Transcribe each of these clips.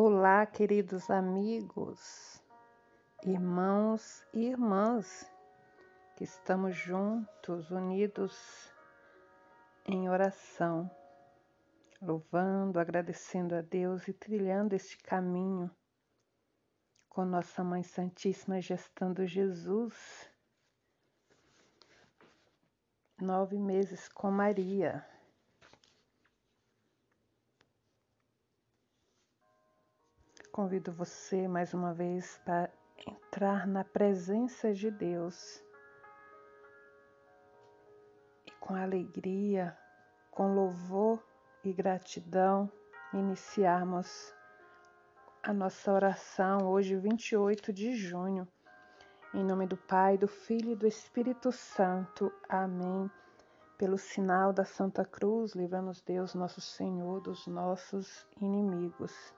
Olá, queridos amigos, irmãos e irmãs, que estamos juntos, unidos em oração, louvando, agradecendo a Deus e trilhando este caminho com Nossa Mãe Santíssima gestando Jesus. Nove meses com Maria. Convido você mais uma vez para entrar na presença de Deus e com alegria, com louvor e gratidão, iniciarmos a nossa oração hoje, 28 de junho. Em nome do Pai, do Filho e do Espírito Santo. Amém. Pelo sinal da Santa Cruz, livra-nos Deus, nosso Senhor, dos nossos inimigos.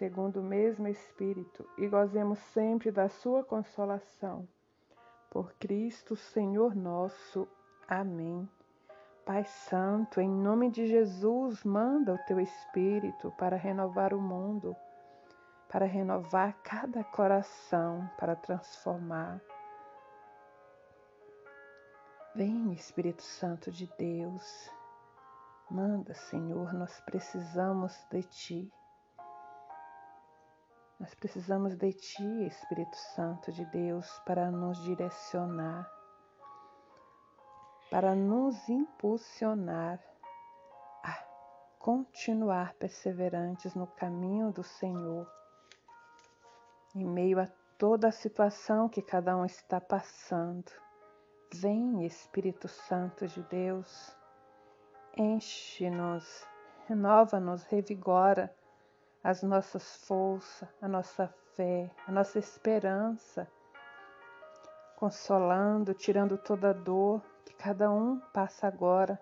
segundo o mesmo Espírito, e gozemos sempre da Sua consolação. Por Cristo, Senhor nosso. Amém. Pai Santo, em nome de Jesus, manda o teu Espírito para renovar o mundo, para renovar cada coração, para transformar. Vem, Espírito Santo de Deus. Manda, Senhor, nós precisamos de Ti. Nós precisamos de Ti, Espírito Santo de Deus, para nos direcionar, para nos impulsionar a continuar perseverantes no caminho do Senhor, em meio a toda a situação que cada um está passando. Vem, Espírito Santo de Deus, enche-nos, renova-nos, revigora as nossas forças, a nossa fé, a nossa esperança, consolando, tirando toda a dor que cada um passa agora,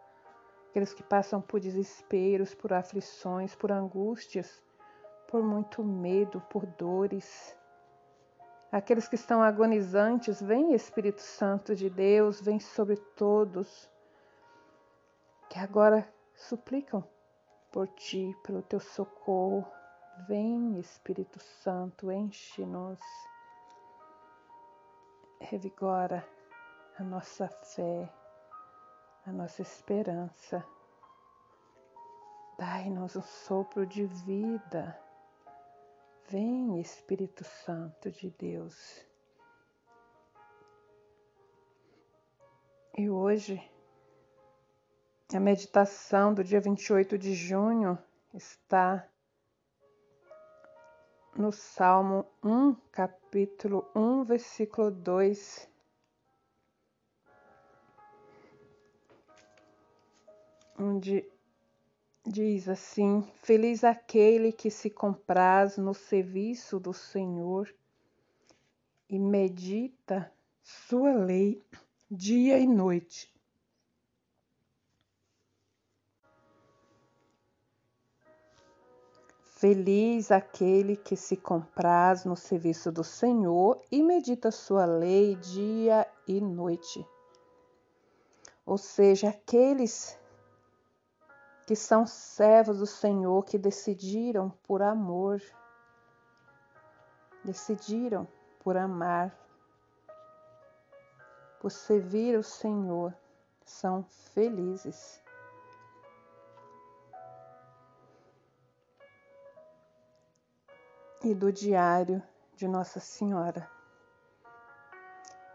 aqueles que passam por desesperos, por aflições, por angústias, por muito medo, por dores. Aqueles que estão agonizantes, vem Espírito Santo de Deus, vem sobre todos, que agora suplicam por ti, pelo teu socorro, Vem, Espírito Santo, enche-nos, revigora a nossa fé, a nossa esperança. Dai-nos um sopro de vida. Vem, Espírito Santo de Deus. E hoje, a meditação do dia 28 de junho está no Salmo 1, capítulo 1, versículo 2. Onde diz assim: Feliz aquele que se compraz no serviço do Senhor e medita sua lei dia e noite. Feliz aquele que se compraz no serviço do Senhor e medita sua lei dia e noite. Ou seja, aqueles que são servos do Senhor, que decidiram por amor, decidiram por amar, por servir o Senhor, são felizes. E do Diário de Nossa Senhora.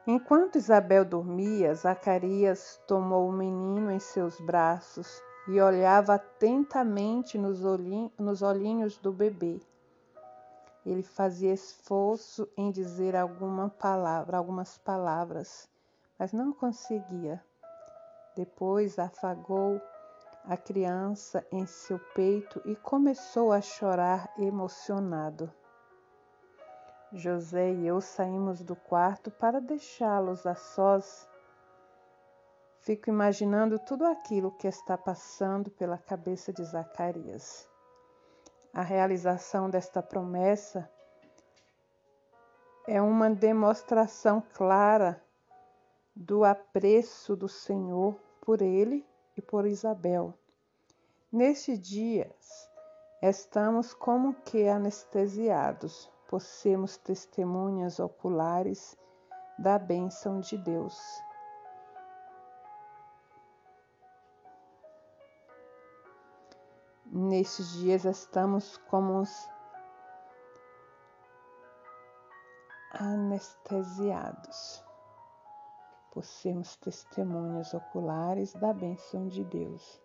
Enquanto Isabel dormia, Zacarias tomou o menino em seus braços e olhava atentamente nos, olhinhos, nos olhinhos do bebê. Ele fazia esforço em dizer alguma palavra, algumas palavras, mas não conseguia. Depois afagou a criança em seu peito e começou a chorar emocionado. José e eu saímos do quarto para deixá-los a sós. Fico imaginando tudo aquilo que está passando pela cabeça de Zacarias. A realização desta promessa é uma demonstração clara do apreço do Senhor por ele e por Isabel. Nestes dias, estamos como que anestesiados por sermos testemunhas oculares da bênção de Deus. Nestes dias estamos como os anestesiados por sermos testemunhas oculares da bênção de Deus.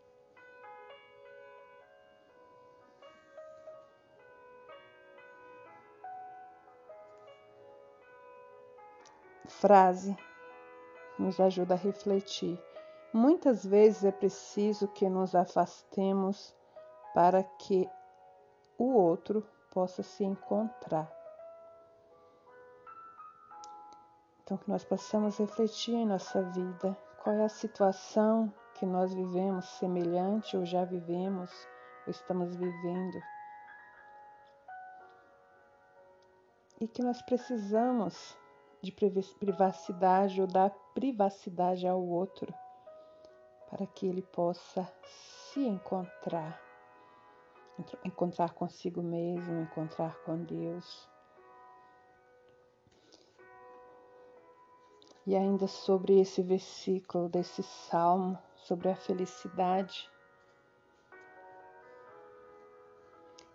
Frase nos ajuda a refletir. Muitas vezes é preciso que nos afastemos para que o outro possa se encontrar. Então, que nós possamos refletir em nossa vida qual é a situação que nós vivemos semelhante ou já vivemos ou estamos vivendo. E que nós precisamos de privacidade ou dar privacidade ao outro para que ele possa se encontrar, encontrar consigo mesmo, encontrar com Deus. E ainda sobre esse versículo desse salmo, sobre a felicidade.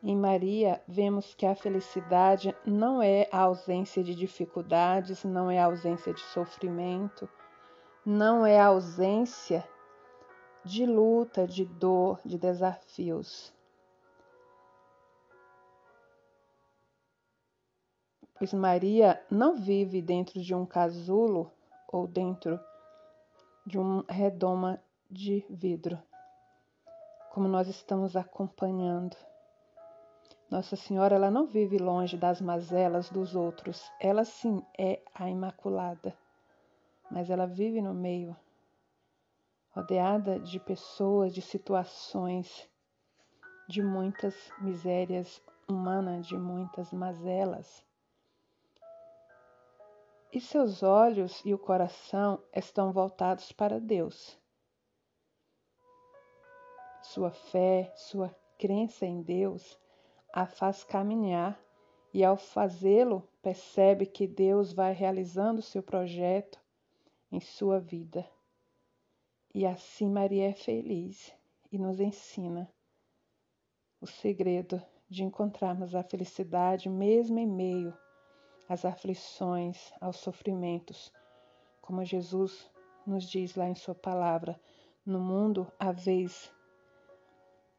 Em Maria, vemos que a felicidade não é a ausência de dificuldades, não é a ausência de sofrimento, não é a ausência de luta, de dor, de desafios. Pois Maria não vive dentro de um casulo ou dentro de uma redoma de vidro, como nós estamos acompanhando. Nossa Senhora, ela não vive longe das mazelas dos outros, ela sim é a Imaculada, mas ela vive no meio, rodeada de pessoas, de situações, de muitas misérias humanas, de muitas mazelas e seus olhos e o coração estão voltados para Deus. Sua fé, sua crença em Deus a faz caminhar e, ao fazê-lo, percebe que Deus vai realizando seu projeto em sua vida. E assim Maria é feliz e nos ensina o segredo de encontrarmos a felicidade mesmo em meio às aflições, aos sofrimentos, como Jesus nos diz lá em Sua palavra: no mundo há vez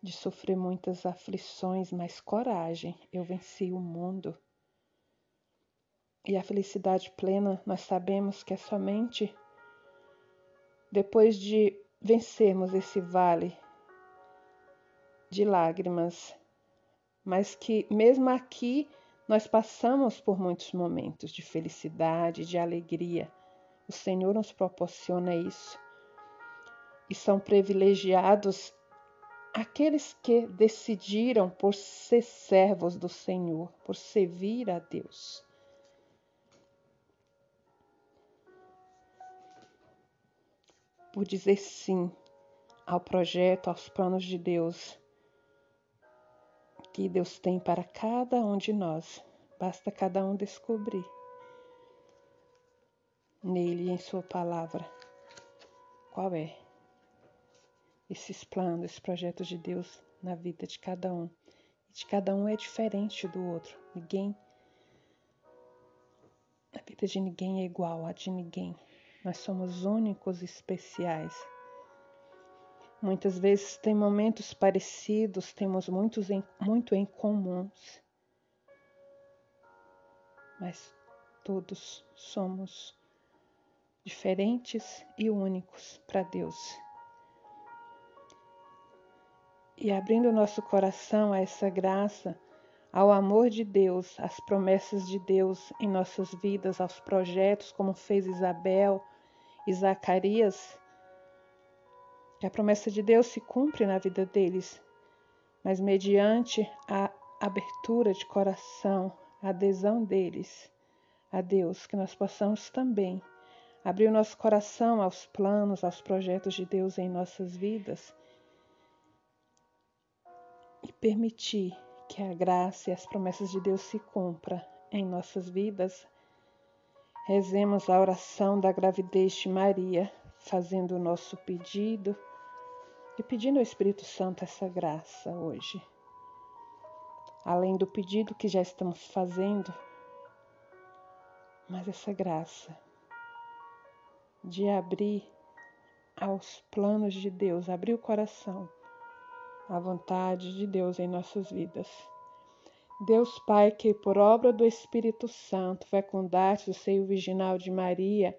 de sofrer muitas aflições, mas coragem, eu venci o mundo. E a felicidade plena, nós sabemos que é somente depois de vencermos esse vale de lágrimas, mas que mesmo aqui nós passamos por muitos momentos de felicidade, de alegria. O Senhor nos proporciona isso. E são privilegiados aqueles que decidiram por ser servos do Senhor, por servir a Deus. Por dizer sim ao projeto, aos planos de Deus que Deus tem para cada um de nós. Basta cada um descobrir nele e em Sua palavra qual é esses planos, esses projetos de Deus na vida de cada um. E de cada um é diferente do outro. Ninguém, a vida de ninguém é igual a de ninguém. Nós somos únicos e especiais. Muitas vezes tem momentos parecidos, temos muitos em, muito em comuns, mas todos somos diferentes e únicos para Deus. e abrindo nosso coração a essa graça, ao amor de Deus, às promessas de Deus em nossas vidas, aos projetos, como fez Isabel e Zacarias, a promessa de Deus se cumpre na vida deles, mas mediante a abertura de coração, a adesão deles a Deus, que nós possamos também abrir o nosso coração aos planos, aos projetos de Deus em nossas vidas e permitir que a graça e as promessas de Deus se cumpra em nossas vidas. Rezemos a oração da gravidez de Maria, fazendo o nosso pedido e pedindo ao Espírito Santo essa graça hoje. Além do pedido que já estamos fazendo, mas essa graça de abrir aos planos de Deus, abrir o coração à vontade de Deus em nossas vidas. Deus Pai, que por obra do Espírito Santo fecundaste o seio virginal de Maria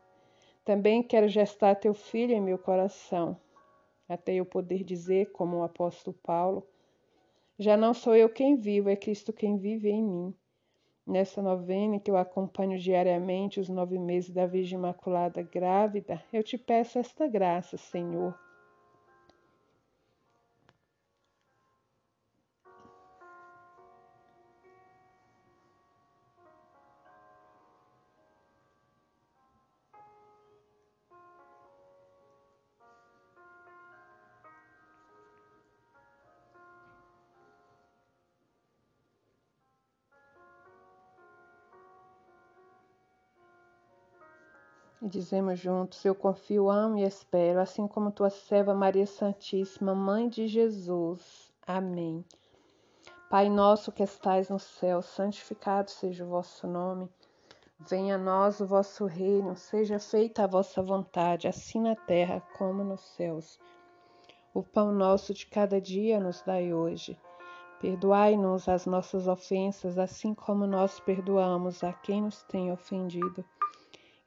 Também quero gestar teu filho em meu coração, até eu poder dizer, como o apóstolo Paulo, já não sou eu quem vivo, é Cristo quem vive em mim. Nessa novena que eu acompanho diariamente os nove meses da Virgem Imaculada grávida, eu te peço esta graça, Senhor E dizemos juntos: Eu confio, amo e espero, assim como tua serva Maria Santíssima, Mãe de Jesus. Amém. Pai nosso que estais no céu, santificado seja o vosso nome. Venha a nós o vosso reino, seja feita a vossa vontade, assim na terra como nos céus. O pão nosso de cada dia nos dai hoje. Perdoai-nos as nossas ofensas, assim como nós perdoamos a quem nos tem ofendido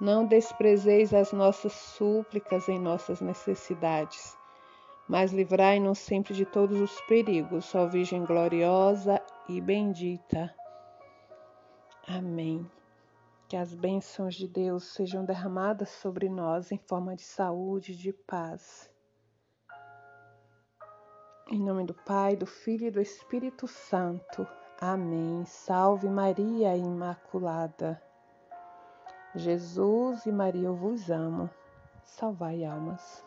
Não desprezeis as nossas súplicas em nossas necessidades, mas livrai-nos sempre de todos os perigos, ó Virgem gloriosa e bendita. Amém. Que as bênçãos de Deus sejam derramadas sobre nós em forma de saúde e de paz. Em nome do Pai, do Filho e do Espírito Santo. Amém. Salve Maria Imaculada. Jesus e Maria, eu vos amo. Salvai almas.